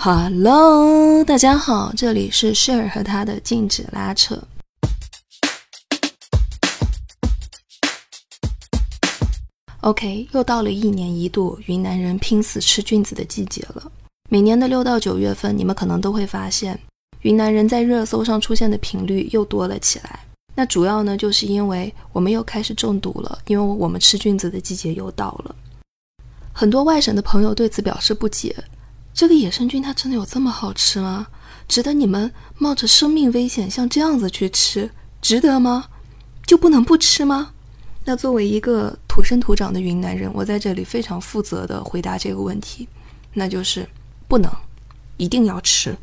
Hello，大家好，这里是 Share 和他的禁止拉扯。OK，又到了一年一度云南人拼死吃菌子的季节了。每年的六到九月份，你们可能都会发现，云南人在热搜上出现的频率又多了起来。那主要呢，就是因为我们又开始中毒了，因为我们吃菌子的季节又到了。很多外省的朋友对此表示不解。这个野生菌它真的有这么好吃吗？值得你们冒着生命危险像这样子去吃，值得吗？就不能不吃吗？那作为一个土生土长的云南人，我在这里非常负责的回答这个问题，那就是不能，一定要吃。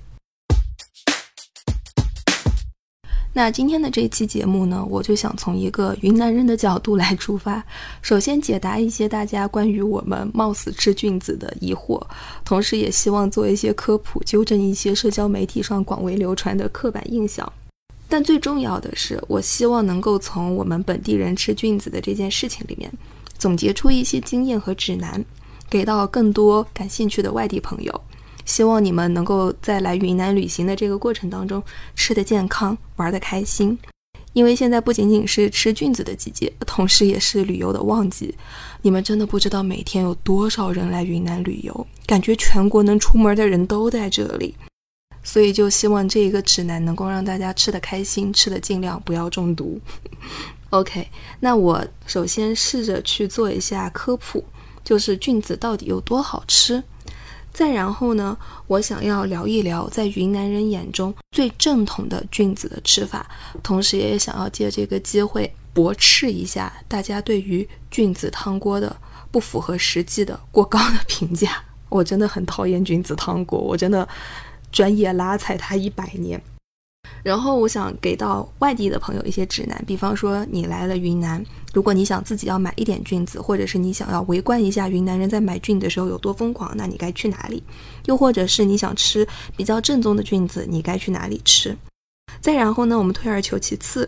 那今天的这期节目呢，我就想从一个云南人的角度来出发，首先解答一些大家关于我们冒死吃菌子的疑惑，同时也希望做一些科普，纠正一些社交媒体上广为流传的刻板印象。但最重要的是，我希望能够从我们本地人吃菌子的这件事情里面，总结出一些经验和指南，给到更多感兴趣的外地朋友。希望你们能够在来云南旅行的这个过程当中吃得健康，玩得开心。因为现在不仅仅是吃菌子的季节，同时也是旅游的旺季。你们真的不知道每天有多少人来云南旅游，感觉全国能出门的人都在这里。所以就希望这一个指南能够让大家吃得开心，吃的尽量不要中毒。OK，那我首先试着去做一下科普，就是菌子到底有多好吃。再然后呢，我想要聊一聊在云南人眼中最正统的菌子的吃法，同时也想要借这个机会驳斥一下大家对于菌子汤锅的不符合实际的过高的评价。我真的很讨厌菌子汤锅，我真的专业拉踩它一百年。然后我想给到外地的朋友一些指南，比方说你来了云南，如果你想自己要买一点菌子，或者是你想要围观一下云南人在买菌的时候有多疯狂，那你该去哪里？又或者是你想吃比较正宗的菌子，你该去哪里吃？再然后呢，我们退而求其次，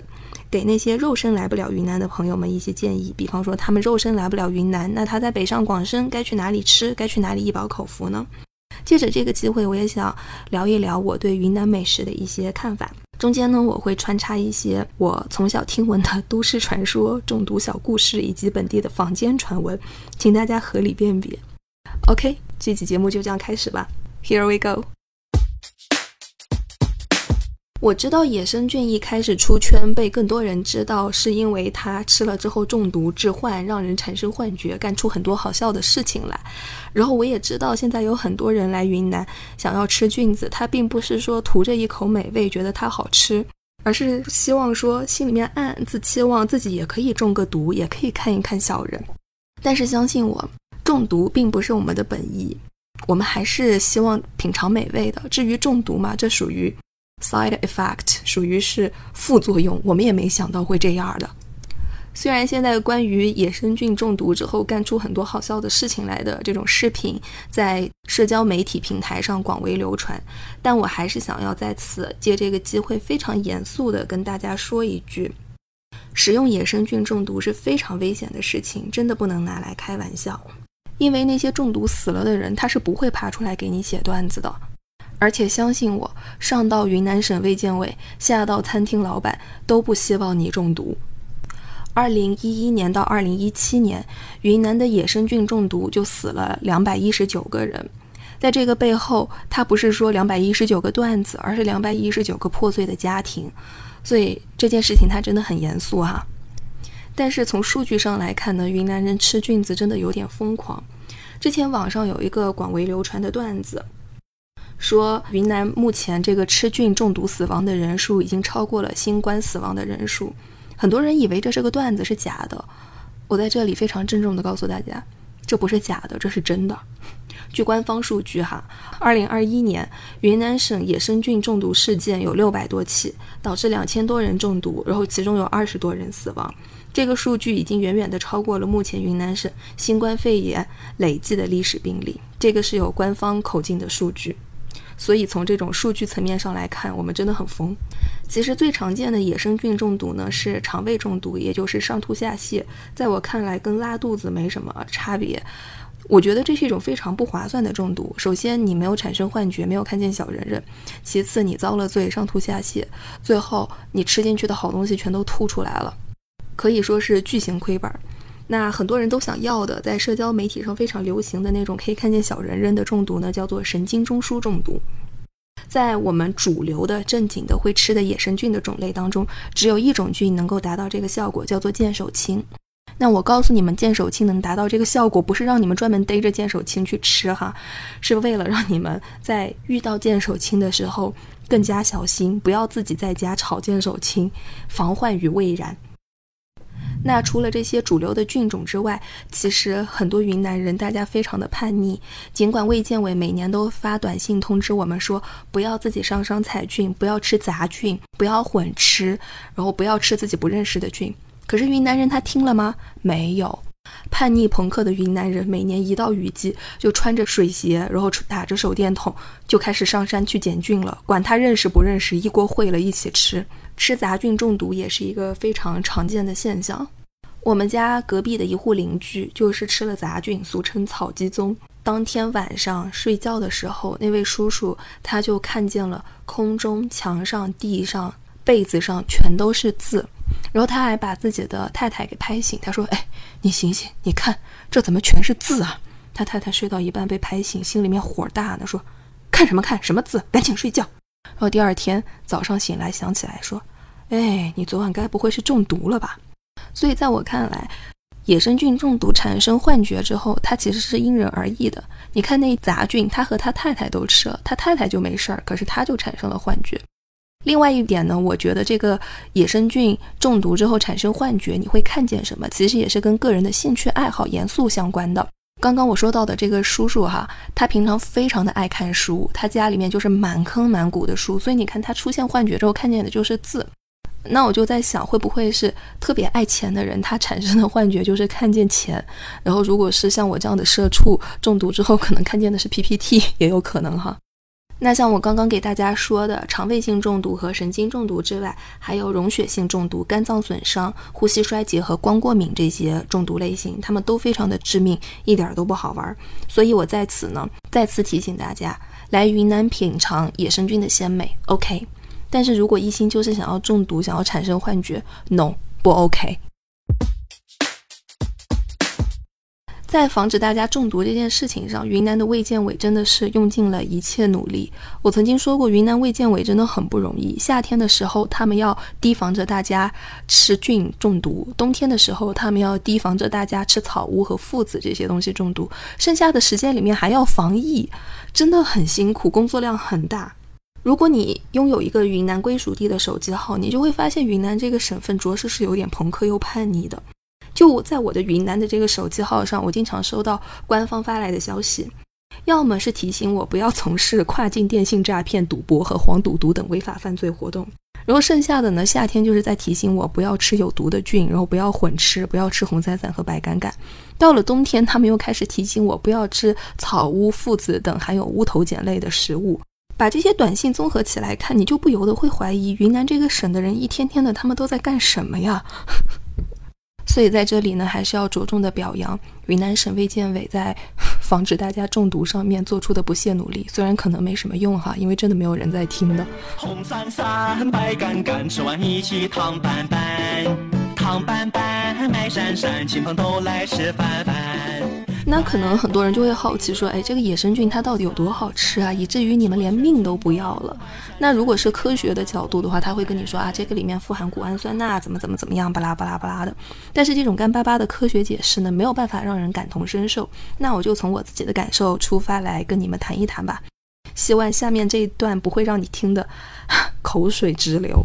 给那些肉身来不了云南的朋友们一些建议，比方说他们肉身来不了云南，那他在北上广深该去哪里吃？该去哪里一饱口福呢？借着这个机会，我也想聊一聊我对云南美食的一些看法。中间呢，我会穿插一些我从小听闻的都市传说、中毒小故事以及本地的坊间传闻，请大家合理辨别。OK，这期节目就这样开始吧。Here we go。我知道野生菌一开始出圈被更多人知道，是因为它吃了之后中毒致幻，让人产生幻觉，干出很多好笑的事情来。然后我也知道，现在有很多人来云南想要吃菌子，他并不是说图着一口美味，觉得它好吃，而是希望说心里面暗暗自期望自己也可以中个毒，也可以看一看小人。但是相信我，中毒并不是我们的本意，我们还是希望品尝美味的。至于中毒嘛，这属于。Side effect 属于是副作用，我们也没想到会这样的。虽然现在关于野生菌中毒之后干出很多好笑的事情来的这种视频在社交媒体平台上广为流传，但我还是想要在此借这个机会非常严肃的跟大家说一句：使用野生菌中毒是非常危险的事情，真的不能拿来开玩笑。因为那些中毒死了的人，他是不会爬出来给你写段子的。而且相信我，上到云南省卫健委，下到餐厅老板，都不希望你中毒。二零一一年到二零一七年，云南的野生菌中毒就死了两百一十九个人。在这个背后，它不是说两百一十九个段子，而是两百一十九个破碎的家庭。所以这件事情它真的很严肃哈。但是从数据上来看呢，云南人吃菌子真的有点疯狂。之前网上有一个广为流传的段子。说云南目前这个吃菌中毒死亡的人数已经超过了新冠死亡的人数，很多人以为这是个段子，是假的。我在这里非常郑重地告诉大家，这不是假的，这是真的。据官方数据，哈，二零二一年云南省野生菌中毒事件有六百多起，导致两千多人中毒，然后其中有二十多人死亡。这个数据已经远远地超过了目前云南省新冠肺炎累计的历史病例。这个是有官方口径的数据。所以从这种数据层面上来看，我们真的很疯。其实最常见的野生菌中毒呢是肠胃中毒，也就是上吐下泻。在我看来，跟拉肚子没什么差别。我觉得这是一种非常不划算的中毒。首先，你没有产生幻觉，没有看见小人人；其次，你遭了罪，上吐下泻；最后，你吃进去的好东西全都吐出来了，可以说是巨型亏本。那很多人都想要的，在社交媒体上非常流行的那种可以看见小人人的中毒呢，叫做神经中枢中毒。在我们主流的正经的会吃的野生菌的种类当中，只有一种菌能够达到这个效果，叫做见手青。那我告诉你们，见手青能达到这个效果，不是让你们专门逮着见手青去吃哈，是为了让你们在遇到见手青的时候更加小心，不要自己在家炒见手青，防患于未然。那除了这些主流的菌种之外，其实很多云南人大家非常的叛逆。尽管卫健委每年都发短信通知我们说，不要自己上山采菌，不要吃杂菌，不要混吃，然后不要吃自己不认识的菌。可是云南人他听了吗？没有。叛逆朋克的云南人每年一到雨季，就穿着水鞋，然后打着手电筒，就开始上山去捡菌了。管他认识不认识，一锅烩了一起吃。吃杂菌中毒也是一个非常常见的现象。我们家隔壁的一户邻居就是吃了杂菌，俗称草鸡枞。当天晚上睡觉的时候，那位叔叔他就看见了空中、墙上、地上、被子上全都是字，然后他还把自己的太太给拍醒。他说：“哎，你醒醒，你看这怎么全是字啊？”他太太睡到一半被拍醒，心里面火大呢，说：“看什么看？什么字？赶紧睡觉。”然后第二天早上醒来，想起来说：“哎，你昨晚该不会是中毒了吧？”所以在我看来，野生菌中毒产生幻觉之后，它其实是因人而异的。你看那杂菌，他和他太太都吃了，他太太就没事儿，可是他就产生了幻觉。另外一点呢，我觉得这个野生菌中毒之后产生幻觉，你会看见什么？其实也是跟个人的兴趣爱好、严肃相关的。刚刚我说到的这个叔叔哈，他平常非常的爱看书，他家里面就是满坑满谷的书，所以你看他出现幻觉之后看见的就是字。那我就在想，会不会是特别爱钱的人，他产生的幻觉就是看见钱？然后如果是像我这样的社畜中毒之后，可能看见的是 PPT，也有可能哈。那像我刚刚给大家说的，肠胃性中毒和神经中毒之外，还有溶血性中毒、肝脏损伤、呼吸衰竭和光过敏这些中毒类型，它们都非常的致命，一点都不好玩。所以我在此呢，再次提醒大家，来云南品尝野生菌的鲜美，OK。但是如果一心就是想要中毒，想要产生幻觉，no，不 OK。在防止大家中毒这件事情上，云南的卫健委真的是用尽了一切努力。我曾经说过，云南卫健委真的很不容易。夏天的时候，他们要提防着大家吃菌中毒；冬天的时候，他们要提防着大家吃草乌和附子这些东西中毒。剩下的时间里面还要防疫，真的很辛苦，工作量很大。如果你拥有一个云南归属地的手机号，你就会发现云南这个省份着实是有点朋克又叛逆的。就在我的云南的这个手机号上，我经常收到官方发来的消息，要么是提醒我不要从事跨境电信诈骗、赌博和黄赌毒等违法犯罪活动，然后剩下的呢，夏天就是在提醒我不要吃有毒的菌，然后不要混吃，不要吃红伞伞和白杆杆。到了冬天，他们又开始提醒我不要吃草乌、附子等含有乌头碱类的食物。把这些短信综合起来看，你就不由得会怀疑云南这个省的人一天天的他们都在干什么呀？所以在这里呢，还是要着重的表扬云南省卫健委在 防止大家中毒上面做出的不懈努力。虽然可能没什么用哈，因为真的没有人在听的。红伞伞，白杆杆，吃完一起糖拌拌，糖拌拌，麦山山，亲朋都来吃饭饭。那可能很多人就会好奇说，哎，这个野生菌它到底有多好吃啊？以至于你们连命都不要了？那如果是科学的角度的话，他会跟你说啊，这个里面富含谷氨酸钠，怎么怎么怎么样，巴拉巴拉巴拉的。但是这种干巴巴的科学解释呢，没有办法让人感同身受。那我就从我自己的感受出发来跟你们谈一谈吧。希望下面这一段不会让你听的 口水直流。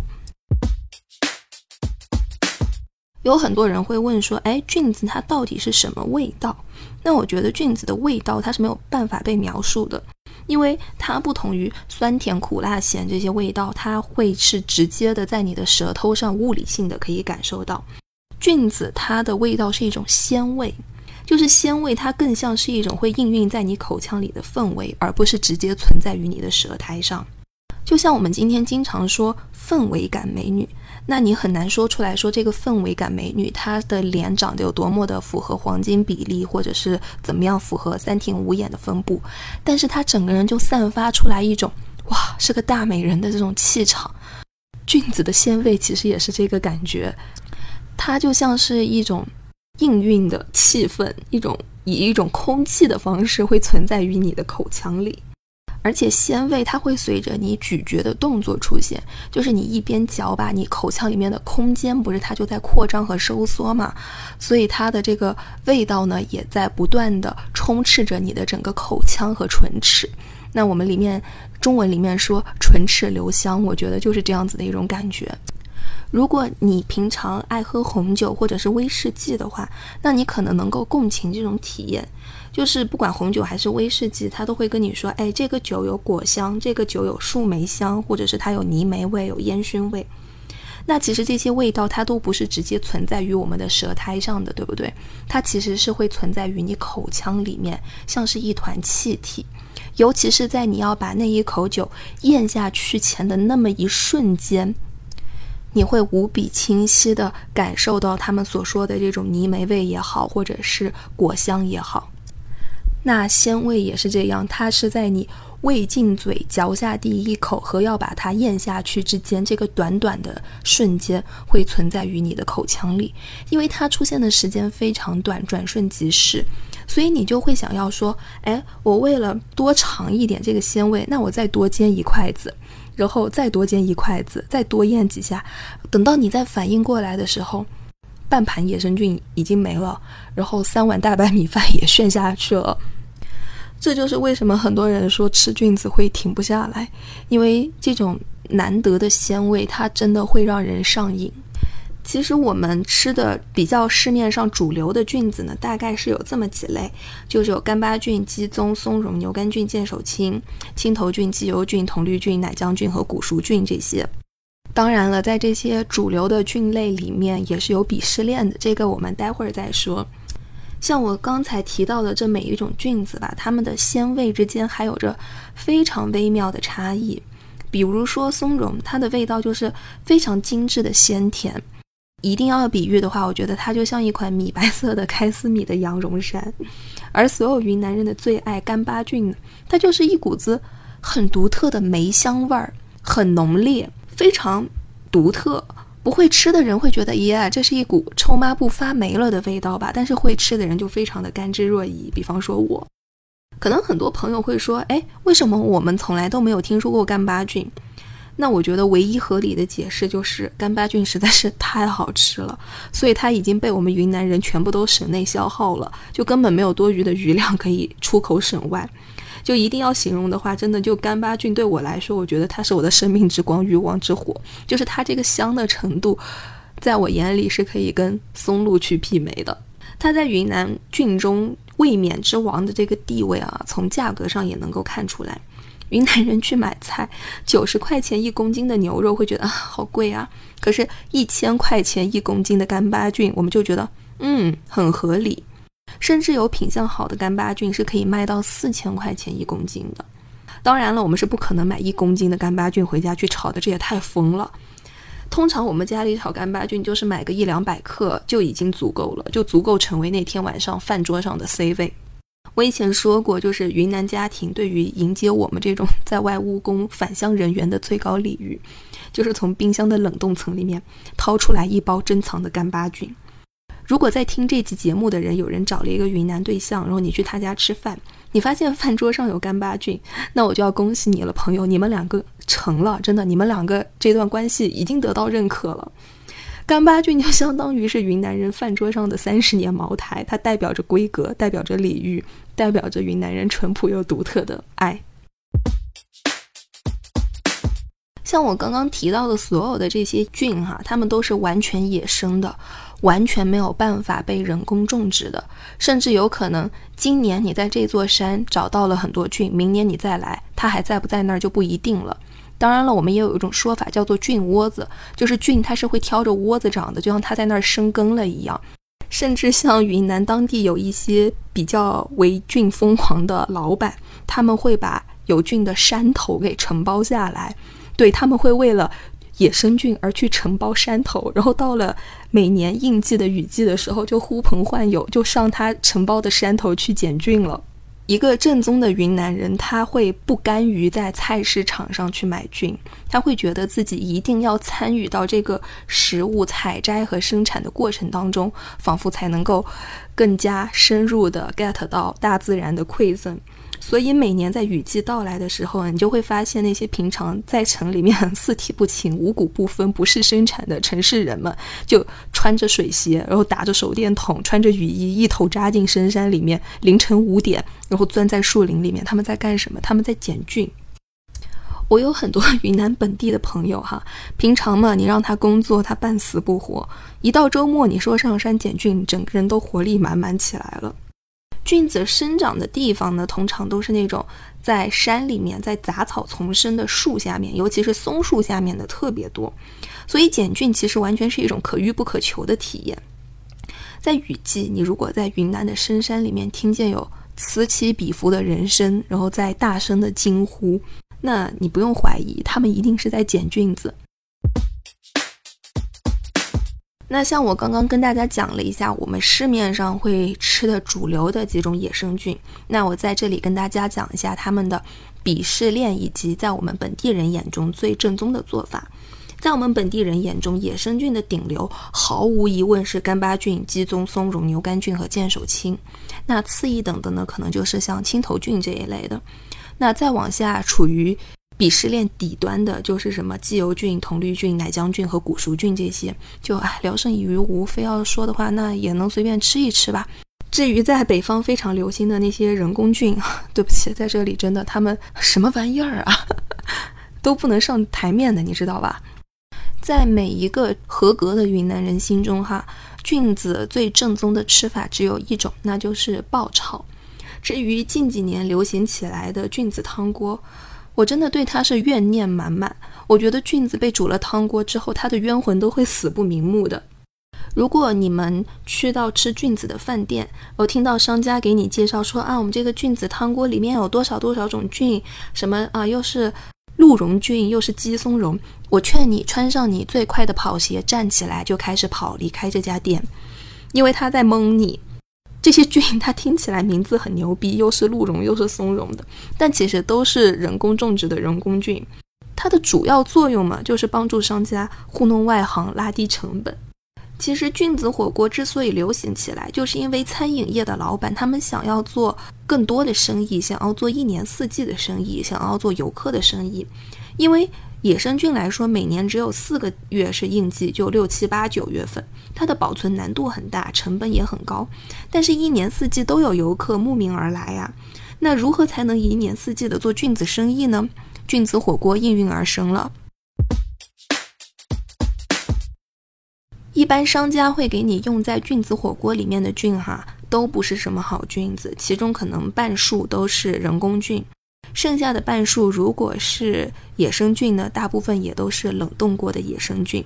有很多人会问说，哎，菌子它到底是什么味道？那我觉得菌子的味道它是没有办法被描述的，因为它不同于酸甜苦辣咸这些味道，它会是直接的在你的舌头上物理性的可以感受到。菌子它的味道是一种鲜味，就是鲜味它更像是一种会应运在你口腔里的氛围，而不是直接存在于你的舌苔上。就像我们今天经常说氛围感美女，那你很难说出来说这个氛围感美女她的脸长得有多么的符合黄金比例，或者是怎么样符合三庭五眼的分布，但是她整个人就散发出来一种哇是个大美人的这种气场。菌子的鲜味其实也是这个感觉，它就像是一种应运的气氛，一种以一种空气的方式会存在于你的口腔里。而且鲜味它会随着你咀嚼的动作出现，就是你一边嚼吧，你口腔里面的空间不是它就在扩张和收缩嘛，所以它的这个味道呢也在不断的充斥着你的整个口腔和唇齿。那我们里面中文里面说唇齿留香，我觉得就是这样子的一种感觉。如果你平常爱喝红酒或者是威士忌的话，那你可能能够共情这种体验。就是不管红酒还是威士忌，他都会跟你说，哎，这个酒有果香，这个酒有树莓香，或者是它有泥煤味、有烟熏味。那其实这些味道它都不是直接存在于我们的舌苔上的，对不对？它其实是会存在于你口腔里面，像是一团气体。尤其是在你要把那一口酒咽下去前的那么一瞬间，你会无比清晰地感受到他们所说的这种泥煤味也好，或者是果香也好。那鲜味也是这样，它是在你胃进嘴、嚼下第一口和要把它咽下去之间这个短短的瞬间，会存在于你的口腔里，因为它出现的时间非常短，转瞬即逝，所以你就会想要说，哎，我为了多尝一点这个鲜味，那我再多煎一筷子，然后再多煎一筷子，再多咽几下，等到你再反应过来的时候。半盘野生菌已经没了，然后三碗大白米饭也炫下去了。这就是为什么很多人说吃菌子会停不下来，因为这种难得的鲜味，它真的会让人上瘾。其实我们吃的比较市面上主流的菌子呢，大概是有这么几类，就是有干巴菌、鸡枞、松茸、牛肝菌、剑手青、青头菌、鸡油菌、铜绿菌、奶浆菌和古熟菌这些。当然了，在这些主流的菌类里面，也是有鄙视链的。这个我们待会儿再说。像我刚才提到的这每一种菌子吧，它们的鲜味之间还有着非常微妙的差异。比如说松茸，它的味道就是非常精致的鲜甜。一定要比喻的话，我觉得它就像一款米白色的开司米的羊绒衫。而所有云南人的最爱干巴菌，它就是一股子很独特的梅香味儿，很浓烈。非常独特，不会吃的人会觉得，耶，这是一股臭抹布发霉了的味道吧？但是会吃的人就非常的甘之若饴。比方说我，可能很多朋友会说，哎，为什么我们从来都没有听说过干巴菌？那我觉得唯一合理的解释就是干巴菌实在是太好吃了，所以它已经被我们云南人全部都省内消耗了，就根本没有多余的余量可以出口省外。就一定要形容的话，真的就干巴菌对我来说，我觉得它是我的生命之光、欲望之火。就是它这个香的程度，在我眼里是可以跟松露去媲美的。它在云南菌中卫冕之王的这个地位啊，从价格上也能够看出来。云南人去买菜，九十块钱一公斤的牛肉会觉得啊好贵啊，可是，一千块钱一公斤的干巴菌，我们就觉得嗯很合理。甚至有品相好的干巴菌是可以卖到四千块钱一公斤的。当然了，我们是不可能买一公斤的干巴菌回家去炒的，这也太疯了。通常我们家里炒干巴菌就是买个一两百克就已经足够了，就足够成为那天晚上饭桌上的 C 位。我以前说过，就是云南家庭对于迎接我们这种在外务工返乡人员的最高礼遇，就是从冰箱的冷冻层里面掏出来一包珍藏的干巴菌。如果在听这期节目的人有人找了一个云南对象，然后你去他家吃饭，你发现饭桌上有干巴菌，那我就要恭喜你了，朋友，你们两个成了，真的，你们两个这段关系已经得到认可了。干巴菌就相当于是云南人饭桌上的三十年茅台，它代表着规格，代表着礼遇，代表着云南人淳朴又独特的爱。像我刚刚提到的所有的这些菌哈，它们都是完全野生的。完全没有办法被人工种植的，甚至有可能今年你在这座山找到了很多菌，明年你再来，它还在不在那儿就不一定了。当然了，我们也有一种说法叫做菌窝子，就是菌它是会挑着窝子长的，就像它在那儿生根了一样。甚至像云南当地有一些比较为菌疯狂的老板，他们会把有菌的山头给承包下来。对他们会为了野生菌而去承包山头，然后到了每年应季的雨季的时候，就呼朋唤友，就上他承包的山头去捡菌了。一个正宗的云南人，他会不甘于在菜市场上去买菌，他会觉得自己一定要参与到这个食物采摘和生产的过程当中，仿佛才能够更加深入的 get 到大自然的馈赠。所以每年在雨季到来的时候，你就会发现那些平常在城里面四体不勤、五谷不分、不是生产的城市人们，就穿着水鞋，然后打着手电筒，穿着雨衣，一头扎进深山里面，凌晨五点，然后钻在树林里面。他们在干什么？他们在捡菌。我有很多云南本地的朋友哈，平常嘛，你让他工作，他半死不活；一到周末，你说上山捡菌，整个人都活力满满起来了。菌子生长的地方呢，通常都是那种在山里面，在杂草丛生的树下面，尤其是松树下面的特别多。所以捡菌其实完全是一种可遇不可求的体验。在雨季，你如果在云南的深山里面听见有此起彼伏的人声，然后在大声的惊呼，那你不用怀疑，他们一定是在捡菌子。那像我刚刚跟大家讲了一下，我们市面上会吃的主流的几种野生菌，那我在这里跟大家讲一下它们的鄙视链，以及在我们本地人眼中最正宗的做法。在我们本地人眼中，野生菌的顶流毫无疑问是干巴菌、鸡枞、松茸、牛肝菌和剑手青。那次一等的呢，可能就是像青头菌这一类的。那再往下，处于鄙视链底端的就是什么鸡油菌、铜绿菌、奶浆菌和古熟菌这些，就唉聊胜于无。非要说的话，那也能随便吃一吃吧。至于在北方非常流行的那些人工菌，对不起，在这里真的他们什么玩意儿啊，都不能上台面的，你知道吧？在每一个合格的云南人心中，哈，菌子最正宗的吃法只有一种，那就是爆炒。至于近几年流行起来的菌子汤锅。我真的对他是怨念满满。我觉得菌子被煮了汤锅之后，他的冤魂都会死不瞑目的。如果你们去到吃菌子的饭店，我听到商家给你介绍说啊，我们这个菌子汤锅里面有多少多少种菌，什么啊，又是鹿茸菌，又是鸡松茸，我劝你穿上你最快的跑鞋，站起来就开始跑，离开这家店，因为他在蒙你。这些菌它听起来名字很牛逼，又是鹿茸又是松茸的，但其实都是人工种植的人工菌。它的主要作用嘛，就是帮助商家糊弄外行，拉低成本。其实菌子火锅之所以流行起来，就是因为餐饮业的老板他们想要做更多的生意，想要做一年四季的生意，想要做游客的生意，因为。野生菌来说，每年只有四个月是应季，就六七八九月份，它的保存难度很大，成本也很高。但是，一年四季都有游客慕名而来呀。那如何才能一年四季的做菌子生意呢？菌子火锅应运而生了。一般商家会给你用在菌子火锅里面的菌，哈，都不是什么好菌子，其中可能半数都是人工菌。剩下的半数，如果是野生菌呢，大部分也都是冷冻过的野生菌。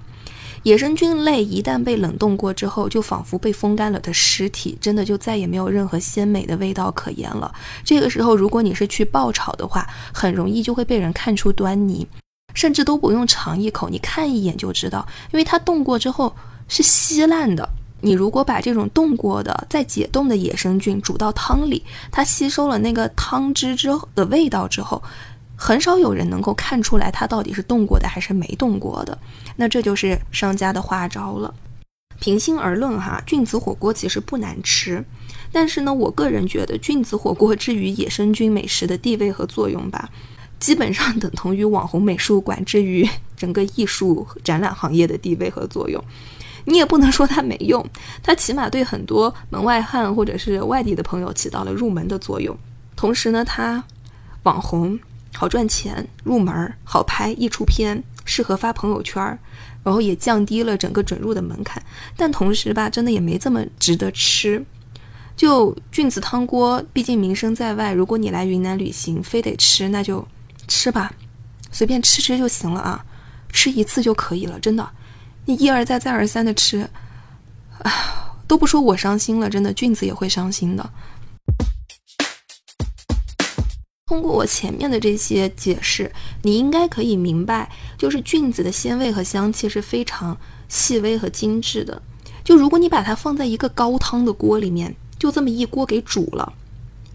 野生菌类一旦被冷冻过之后，就仿佛被风干了的尸体，真的就再也没有任何鲜美的味道可言了。这个时候，如果你是去爆炒的话，很容易就会被人看出端倪，甚至都不用尝一口，你看一眼就知道，因为它冻过之后是稀烂的。你如果把这种冻过的、再解冻的野生菌煮到汤里，它吸收了那个汤汁之后的味道之后，很少有人能够看出来它到底是冻过的还是没冻过的。那这就是商家的花招了。平心而论哈，菌子火锅其实不难吃，但是呢，我个人觉得菌子火锅之于野生菌美食的地位和作用吧，基本上等同于网红美术馆之于整个艺术展览行业的地位和作用。你也不能说它没用，它起码对很多门外汉或者是外地的朋友起到了入门的作用。同时呢，它网红好赚钱，入门好拍，易出片，适合发朋友圈，然后也降低了整个准入的门槛。但同时吧，真的也没这么值得吃。就菌子汤锅，毕竟名声在外，如果你来云南旅行，非得吃，那就吃吧，随便吃吃就行了啊，吃一次就可以了，真的。你一而再、再而三的吃，啊，都不说我伤心了，真的，菌子也会伤心的。通过我前面的这些解释，你应该可以明白，就是菌子的鲜味和香气是非常细微和精致的。就如果你把它放在一个高汤的锅里面，就这么一锅给煮了，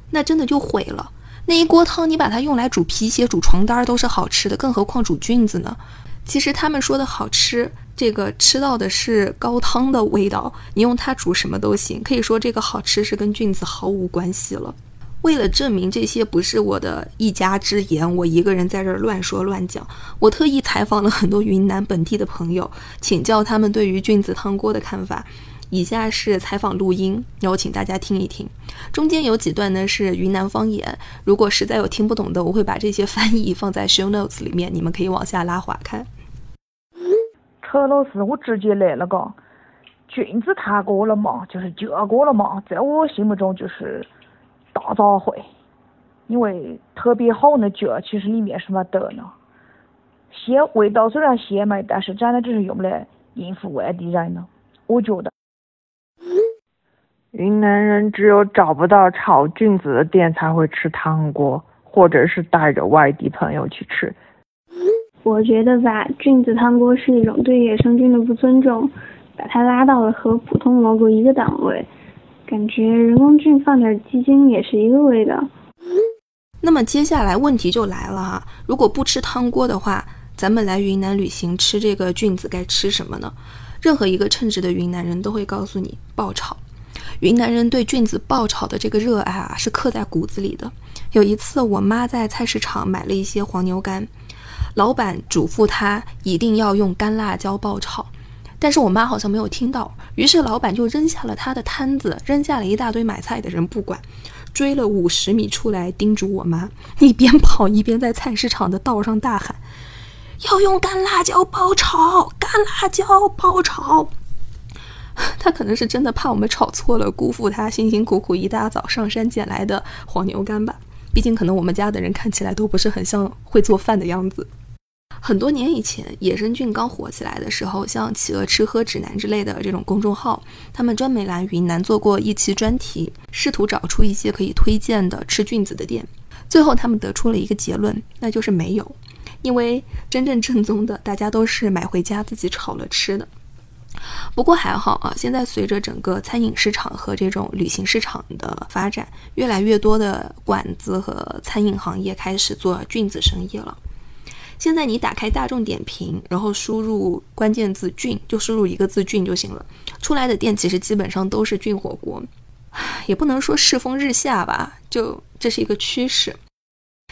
那真的就毁了。那一锅汤你把它用来煮皮鞋、煮床单都是好吃的，更何况煮菌子呢？其实他们说的好吃，这个吃到的是高汤的味道，你用它煮什么都行。可以说这个好吃是跟菌子毫无关系了。为了证明这些不是我的一家之言，我一个人在这儿乱说乱讲。我特意采访了很多云南本地的朋友，请教他们对于菌子汤锅的看法。以下是采访录音，邀请大家听一听。中间有几段呢是云南方言，如果实在有听不懂的，我会把这些翻译放在 show notes 里面，你们可以往下拉滑看。何老师，我直接来了个菌子汤锅了嘛，就是这个了嘛，在我心目中就是。大杂烩，因为特别好的菌其实里面是没得呢。鲜味道虽然鲜美，但是真的只是用来应付外地人呢。我觉得，云南人只有找不到炒菌子的店才会吃汤锅，或者是带着外地朋友去吃。我觉得吧，菌子汤锅是一种对野生菌的不尊重，把它拉到了和普通蘑菇一个档位。感觉人工菌放点鸡精也是一个味道。那么接下来问题就来了哈，如果不吃汤锅的话，咱们来云南旅行吃这个菌子该吃什么呢？任何一个称职的云南人都会告诉你爆炒。云南人对菌子爆炒的这个热爱啊，是刻在骨子里的。有一次，我妈在菜市场买了一些黄牛肝，老板嘱咐他一定要用干辣椒爆炒。但是我妈好像没有听到，于是老板就扔下了他的摊子，扔下了一大堆买菜的人不管，追了五十米出来叮嘱我妈，一边跑一边在菜市场的道上大喊：“要用干辣椒爆炒，干辣椒爆炒。” 他可能是真的怕我们炒错了，辜负他辛辛苦苦一大早上山捡来的黄牛肝吧。毕竟可能我们家的人看起来都不是很像会做饭的样子。很多年以前，野生菌刚火起来的时候，像企鹅吃喝指南之类的这种公众号，他们专门来云南做过一期专题，试图找出一些可以推荐的吃菌子的店。最后，他们得出了一个结论，那就是没有，因为真正正宗的，大家都是买回家自己炒了吃的。不过还好啊，现在随着整个餐饮市场和这种旅行市场的发展，越来越多的馆子和餐饮行业开始做菌子生意了。现在你打开大众点评，然后输入关键字“菌”，就输入一个字“菌”就行了。出来的店其实基本上都是菌火锅，也不能说世风日下吧，就这是一个趋势。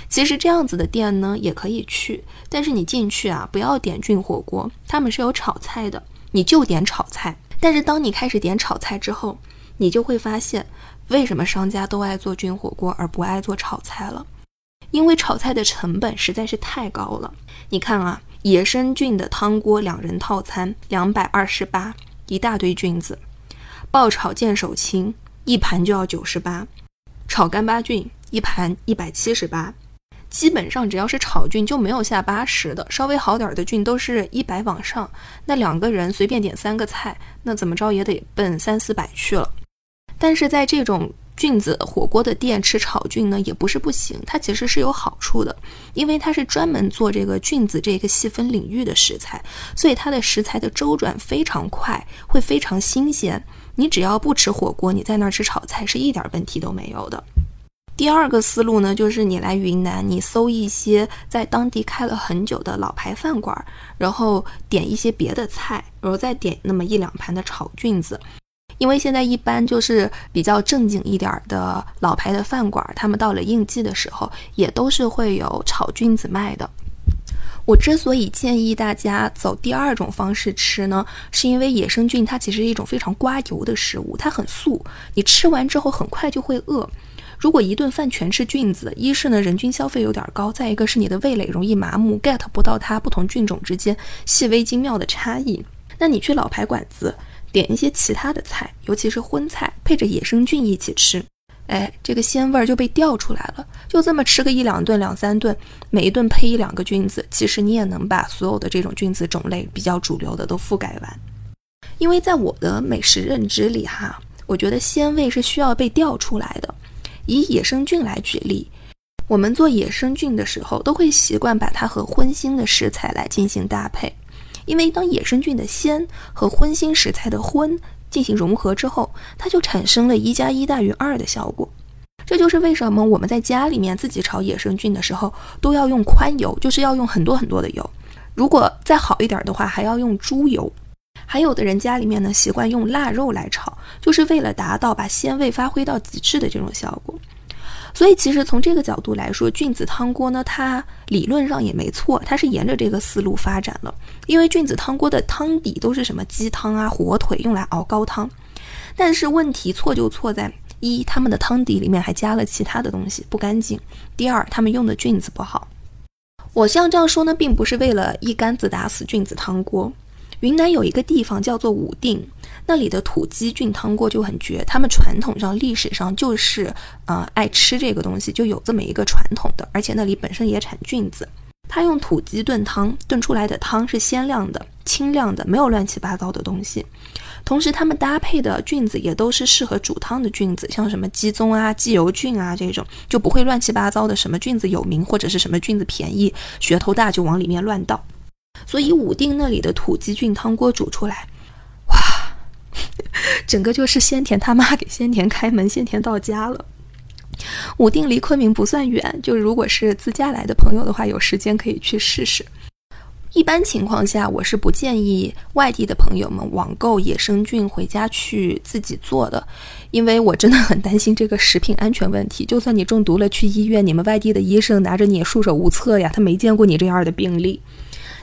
其实这样子的店呢也可以去，但是你进去啊，不要点菌火锅，他们是有炒菜的，你就点炒菜。但是当你开始点炒菜之后，你就会发现，为什么商家都爱做菌火锅而不爱做炒菜了。因为炒菜的成本实在是太高了。你看啊，野生菌的汤锅两人套餐两百二十八，一大堆菌子；爆炒见手青一盘就要九十八，炒干巴菌一盘一百七十八。基本上只要是炒菌就没有下八十的，稍微好点的菌都是一百往上。那两个人随便点三个菜，那怎么着也得奔三四百去了。但是在这种菌子火锅的店吃炒菌呢，也不是不行，它其实是有好处的，因为它是专门做这个菌子这个细分领域的食材，所以它的食材的周转非常快，会非常新鲜。你只要不吃火锅，你在那儿吃炒菜是一点问题都没有的。第二个思路呢，就是你来云南，你搜一些在当地开了很久的老牌饭馆，然后点一些别的菜，然后再点那么一两盘的炒菌子。因为现在一般就是比较正经一点儿的老牌的饭馆，他们到了应季的时候，也都是会有炒菌子卖的。我之所以建议大家走第二种方式吃呢，是因为野生菌它其实是一种非常刮油的食物，它很素，你吃完之后很快就会饿。如果一顿饭全吃菌子，一是呢人均消费有点高，再一个是你的味蕾容易麻木，get 不到它不同菌种之间细微精妙的差异。那你去老牌馆子。点一些其他的菜，尤其是荤菜，配着野生菌一起吃，哎，这个鲜味儿就被调出来了。就这么吃个一两顿、两三顿，每一顿配一两个菌子，其实你也能把所有的这种菌子种类比较主流的都覆盖完。因为在我的美食认知里，哈，我觉得鲜味是需要被调出来的。以野生菌来举例，我们做野生菌的时候，都会习惯把它和荤腥的食材来进行搭配，因为当野生菌的鲜和荤腥食材的荤进行融合之后，它就产生了一加一大于二的效果。这就是为什么我们在家里面自己炒野生菌的时候都要用宽油，就是要用很多很多的油。如果再好一点的话，还要用猪油。还有的人家里面呢习惯用腊肉来炒，就是为了达到把鲜味发挥到极致的这种效果。所以，其实从这个角度来说，菌子汤锅呢，它理论上也没错，它是沿着这个思路发展了。因为菌子汤锅的汤底都是什么鸡汤啊、火腿用来熬高汤，但是问题错就错在一，他们的汤底里面还加了其他的东西，不干净；第二，他们用的菌子不好。我像这样说呢，并不是为了一竿子打死菌子汤锅。云南有一个地方叫做武定。那里的土鸡菌汤锅就很绝，他们传统上、历史上就是呃爱吃这个东西，就有这么一个传统的，而且那里本身也产菌子。他用土鸡炖汤，炖出来的汤是鲜亮的、清亮的，没有乱七八糟的东西。同时，他们搭配的菌子也都是适合煮汤的菌子，像什么鸡枞啊、鸡油菌啊这种，就不会乱七八糟的什么菌子有名或者是什么菌子便宜、噱头大就往里面乱倒。所以武定那里的土鸡菌汤锅煮出来。整个就是先田他妈给先田开门，先田到家了。武定离昆明不算远，就如果是自驾来的朋友的话，有时间可以去试试。一般情况下，我是不建议外地的朋友们网购野生菌回家去自己做的，因为我真的很担心这个食品安全问题。就算你中毒了，去医院，你们外地的医生拿着你也束手无策呀，他没见过你这样的病例。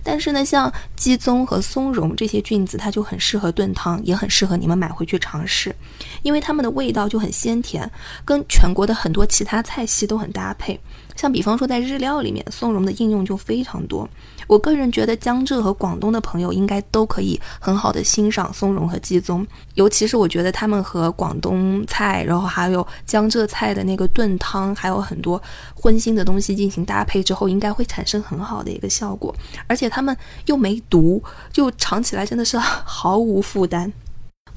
但是呢，像鸡枞和松茸这些菌子，它就很适合炖汤，也很适合你们买回去尝试，因为它们的味道就很鲜甜，跟全国的很多其他菜系都很搭配。像比方说，在日料里面，松茸的应用就非常多。我个人觉得，江浙和广东的朋友应该都可以很好的欣赏松茸和鸡枞，尤其是我觉得他们和广东菜，然后还有江浙菜的那个炖汤，还有很多荤腥的东西进行搭配之后，应该会产生很好的一个效果。而且他们又没毒，就尝起来真的是毫无负担。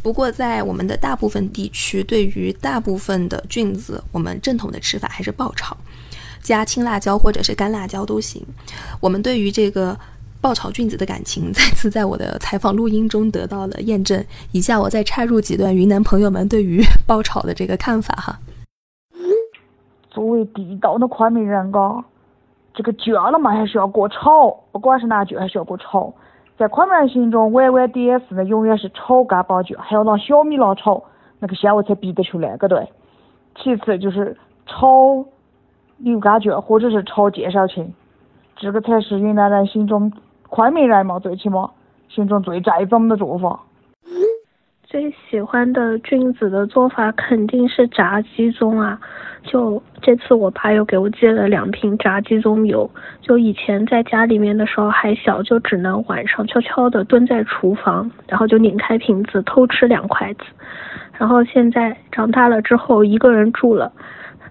不过，在我们的大部分地区，对于大部分的菌子，我们正统的吃法还是爆炒。加青辣椒或者是干辣椒都行。我们对于这个爆炒菌子的感情，再次在我的采访录音中得到了验证。以下我再插入几段云南朋友们对于爆炒的这个看法哈。作为地道的昆明人，嘎，这个卷了嘛还是要过炒，不管是拿卷还是要过炒。在昆明人心中，，Y Y D S 呢，永远是炒干巴卷，还要拿小米辣炒，那个香味才逼得出来，个对。其次就是炒。牛肝卷或者是炒介绍青，这个才是云南人心中昆明人嘛，最起码心中最正宗的做法。最喜欢的菌子的做法肯定是炸鸡枞啊！就这次我爸又给我寄了两瓶炸鸡枞油。就以前在家里面的时候还小，就只能晚上悄悄的蹲在厨房，然后就拧开瓶子偷吃两筷子。然后现在长大了之后一个人住了。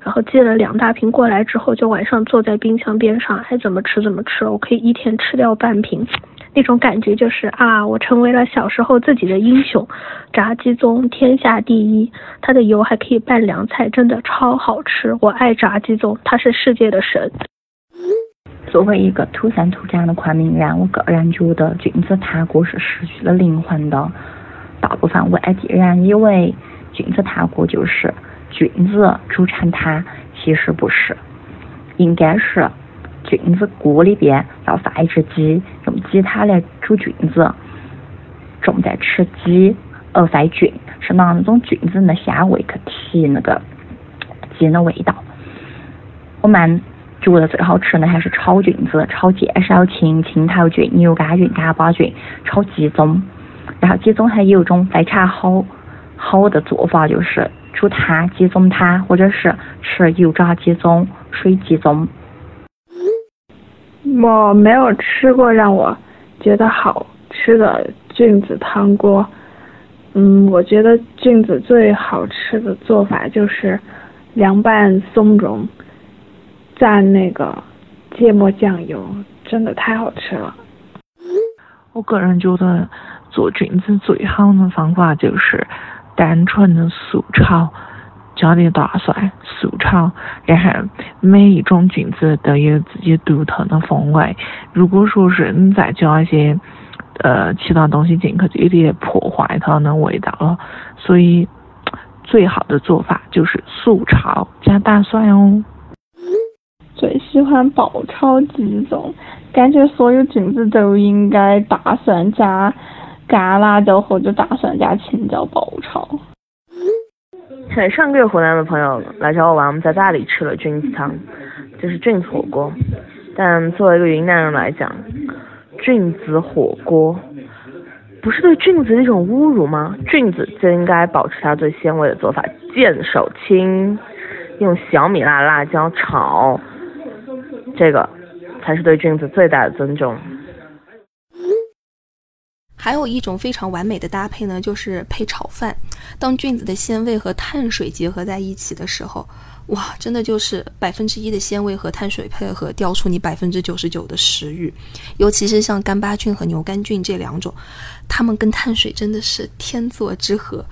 然后寄了两大瓶过来之后，就晚上坐在冰箱边上，爱怎么吃怎么吃，我可以一天吃掉半瓶，那种感觉就是啊，我成为了小时候自己的英雄。炸鸡枞天下第一，它的油还可以拌凉菜，真的超好吃。我爱炸鸡枞，它是世界的神。作为一个土生土长的昆明人，我个人觉得菌子汤锅是失去了灵魂的。大部分外地人以为菌子汤锅就是。菌子煮成汤，其实不是，应该是菌子锅里边要放一只鸡，用鸡汤来煮菌子，重在吃鸡而非菌，是拿那种菌子的香味去提那个 鸡的味道。我们觉得最好吃的还是炒菌子，炒介绍青、青头菌、牛肝菌、干巴菌，炒鸡枞。然后鸡枞还有一种非常好好的做法，就是。煮汤、鸡枞汤，或者是吃油炸鸡枞、水鸡枞。我没有吃过让我觉得好吃的菌子汤锅。嗯，我觉得菌子最好吃的做法就是凉拌松茸，蘸那个芥末酱油，真的太好吃了。我个人觉得做菌子最好的方法就是。单纯的素炒，加点大蒜、素炒，然后每一种菌子都有自己独特的风味。如果说是你再加一些呃其他东西进去，就有点破坏它的味道了。所以最好的做法就是素炒加大蒜哦。最喜欢爆炒鸡枞，感觉所有菌子都应该大蒜加干辣椒或者大蒜加青椒爆炒。对，上个月湖南的朋友来找我玩，我们在大理吃了菌子汤，就是菌子火锅。但作为一个云南人来讲，菌子火锅不是对菌子的一种侮辱吗？菌子就应该保持它最鲜味的做法，见手青，用小米辣辣椒炒，这个才是对菌子最大的尊重。还有一种非常完美的搭配呢，就是配炒饭。当菌子的鲜味和碳水结合在一起的时候，哇，真的就是百分之一的鲜味和碳水配合，调出你百分之九十九的食欲。尤其是像干巴菌和牛肝菌这两种，它们跟碳水真的是天作之合。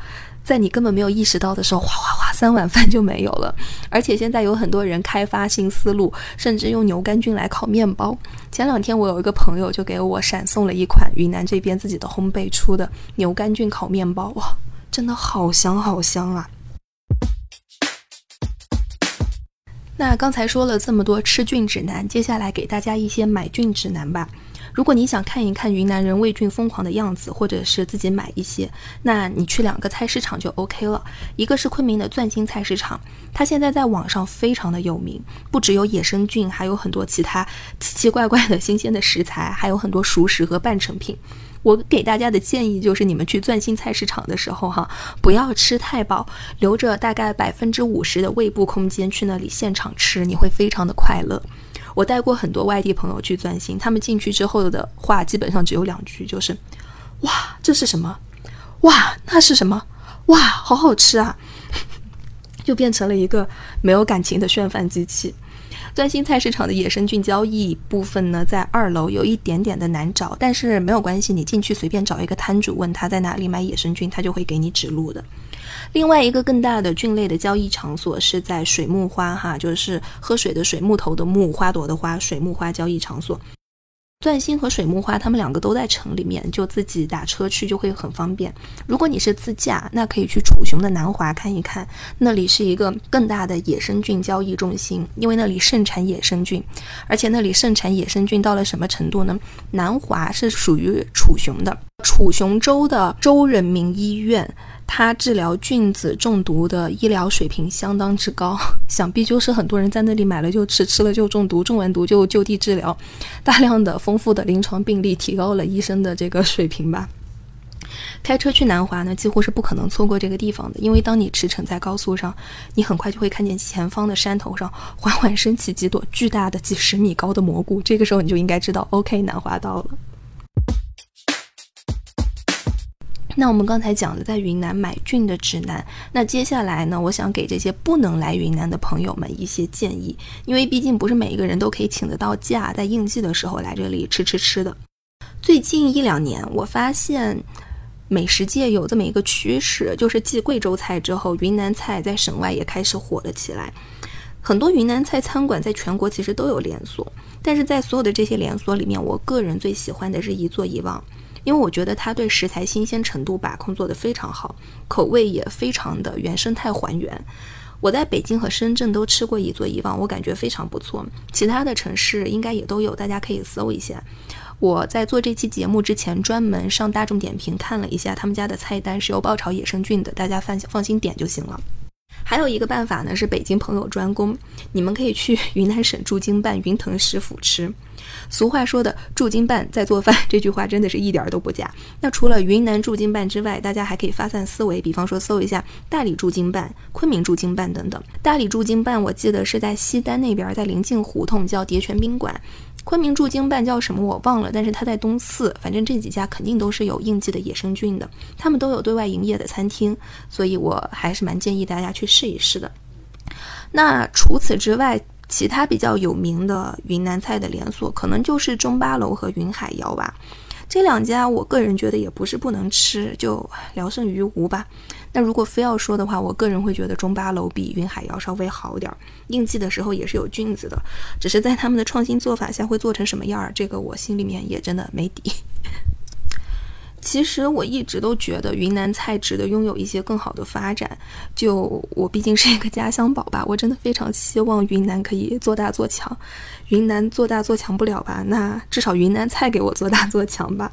在你根本没有意识到的时候，哗哗哗，三碗饭就没有了。而且现在有很多人开发新思路，甚至用牛肝菌来烤面包。前两天我有一个朋友就给我闪送了一款云南这边自己的烘焙出的牛肝菌烤面包，哇，真的好香好香啊！那刚才说了这么多吃菌指南，接下来给大家一些买菌指南吧。如果你想看一看云南人为菌疯狂的样子，或者是自己买一些，那你去两个菜市场就 OK 了。一个是昆明的钻心菜市场，它现在在网上非常的有名，不只有野生菌，还有很多其他奇奇怪怪的新鲜的食材，还有很多熟食和半成品。我给大家的建议就是，你们去钻心菜市场的时候，哈，不要吃太饱，留着大概百分之五十的胃部空间去那里现场吃，你会非常的快乐。我带过很多外地朋友去钻心，他们进去之后的话基本上只有两句，就是“哇，这是什么？哇，那是什么？哇，好好吃啊！” 就变成了一个没有感情的炫饭机器。钻心菜市场的野生菌交易部分呢，在二楼有一点点的难找，但是没有关系，你进去随便找一个摊主，问他在哪里买野生菌，他就会给你指路的。另外一个更大的菌类的交易场所是在水木花哈，就是喝水的水木头的木花朵的花水木花交易场所。钻心和水木花，他们两个都在城里面，就自己打车去就会很方便。如果你是自驾，那可以去楚雄的南华看一看，那里是一个更大的野生菌交易中心，因为那里盛产野生菌，而且那里盛产野生菌到了什么程度呢？南华是属于楚雄的，楚雄州的州人民医院。它治疗菌子中毒的医疗水平相当之高，想必就是很多人在那里买了就吃，吃了就中毒，中完毒就就地治疗，大量的丰富的临床病例提高了医生的这个水平吧。开车去南华呢，几乎是不可能错过这个地方的，因为当你驰骋在高速上，你很快就会看见前方的山头上缓缓升起几朵巨大的几十米高的蘑菇，这个时候你就应该知道，OK，南华到了。那我们刚才讲的在云南买菌的指南，那接下来呢，我想给这些不能来云南的朋友们一些建议，因为毕竟不是每一个人都可以请得到假，在应季的时候来这里吃吃吃的。最近一两年，我发现美食界有这么一个趋势，就是继贵州菜之后，云南菜在省外也开始火了起来。很多云南菜餐馆在全国其实都有连锁，但是在所有的这些连锁里面，我个人最喜欢的是一座一望。因为我觉得它对食材新鲜程度把控做得非常好，口味也非常的原生态还原。我在北京和深圳都吃过一座一望，我感觉非常不错。其他的城市应该也都有，大家可以搜一下。我在做这期节目之前，专门上大众点评看了一下他们家的菜单是有爆炒野生菌的，大家放放心点就行了。还有一个办法呢，是北京朋友专攻，你们可以去 云南省驻京办云腾食府吃。俗话说的“驻京办在做饭”这句话真的是一点儿都不假。那除了云南驻京办之外，大家还可以发散思维，比方说搜一下大理驻京办、昆明驻京办等等。大理驻京办我记得是在西单那边，在临近胡同叫叠泉宾馆；昆明驻京办叫什么我忘了，但是它在东四。反正这几家肯定都是有应季的野生菌的，他们都有对外营业的餐厅，所以我还是蛮建议大家去试一试的。那除此之外，其他比较有名的云南菜的连锁，可能就是中巴楼和云海肴吧。这两家我个人觉得也不是不能吃，就聊胜于无吧。那如果非要说的话，我个人会觉得中巴楼比云海要稍微好点儿。应季的时候也是有菌子的，只是在他们的创新做法下会做成什么样儿，这个我心里面也真的没底。其实我一直都觉得云南菜值得拥有一些更好的发展。就我毕竟是一个家乡宝吧，我真的非常希望云南可以做大做强。云南做大做强不了吧？那至少云南菜给我做大做强吧。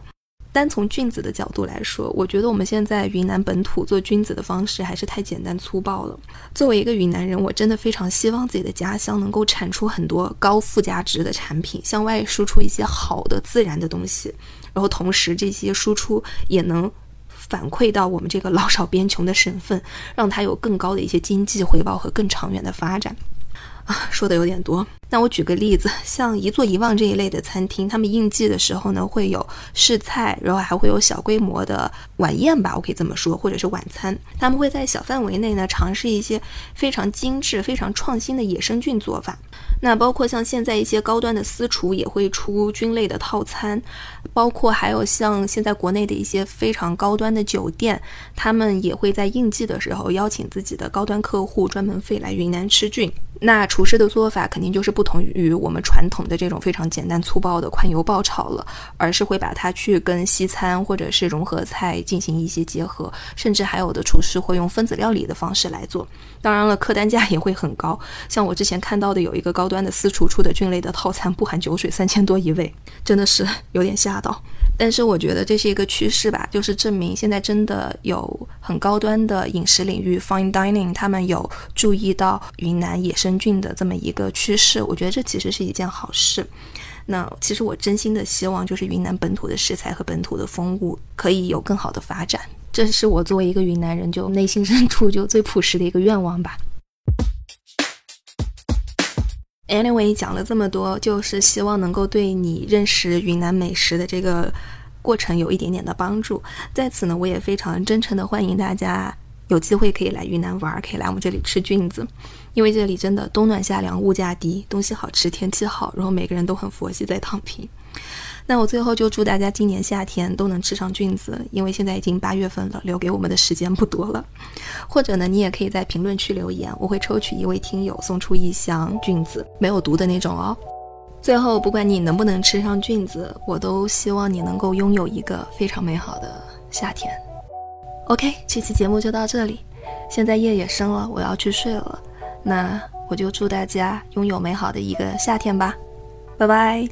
单从菌子的角度来说，我觉得我们现在云南本土做菌子的方式还是太简单粗暴了。作为一个云南人，我真的非常希望自己的家乡能够产出很多高附加值的产品，向外输出一些好的自然的东西，然后同时这些输出也能反馈到我们这个老少边穷的省份，让它有更高的一些经济回报和更长远的发展。啊，说的有点多。那我举个例子，像一座一望这一类的餐厅，他们应季的时候呢，会有试菜，然后还会有小规模的晚宴吧，我可以这么说，或者是晚餐。他们会在小范围内呢，尝试一些非常精致、非常创新的野生菌做法。那包括像现在一些高端的私厨也会出菌类的套餐，包括还有像现在国内的一些非常高端的酒店，他们也会在应季的时候邀请自己的高端客户专门飞来云南吃菌。那厨师的做法肯定就是不同于我们传统的这种非常简单粗暴的宽油爆炒了，而是会把它去跟西餐或者是融合菜进行一些结合，甚至还有的厨师会用分子料理的方式来做。当然了，客单价也会很高。像我之前看到的有一个高端的私厨出的菌类的套餐，不含酒水三千多一位，真的是有点吓到。但是我觉得这是一个趋势吧，就是证明现在真的有很高端的饮食领域 fine dining，他们有注意到云南野生菌的这么一个趋势。我觉得这其实是一件好事。那其实我真心的希望，就是云南本土的食材和本土的风物可以有更好的发展。这是我作为一个云南人，就内心深处就最朴实的一个愿望吧。Anyway，讲了这么多，就是希望能够对你认识云南美食的这个过程有一点点的帮助。在此呢，我也非常真诚的欢迎大家有机会可以来云南玩，可以来我们这里吃菌子，因为这里真的冬暖夏凉，物价低，东西好吃，天气好，然后每个人都很佛系在躺平。那我最后就祝大家今年夏天都能吃上菌子，因为现在已经八月份了，留给我们的时间不多了。或者呢，你也可以在评论区留言，我会抽取一位听友送出一箱菌子，没有毒的那种哦。最后，不管你能不能吃上菌子，我都希望你能够拥有一个非常美好的夏天。OK，这期节目就到这里，现在夜也深了，我要去睡了。那我就祝大家拥有美好的一个夏天吧，拜拜。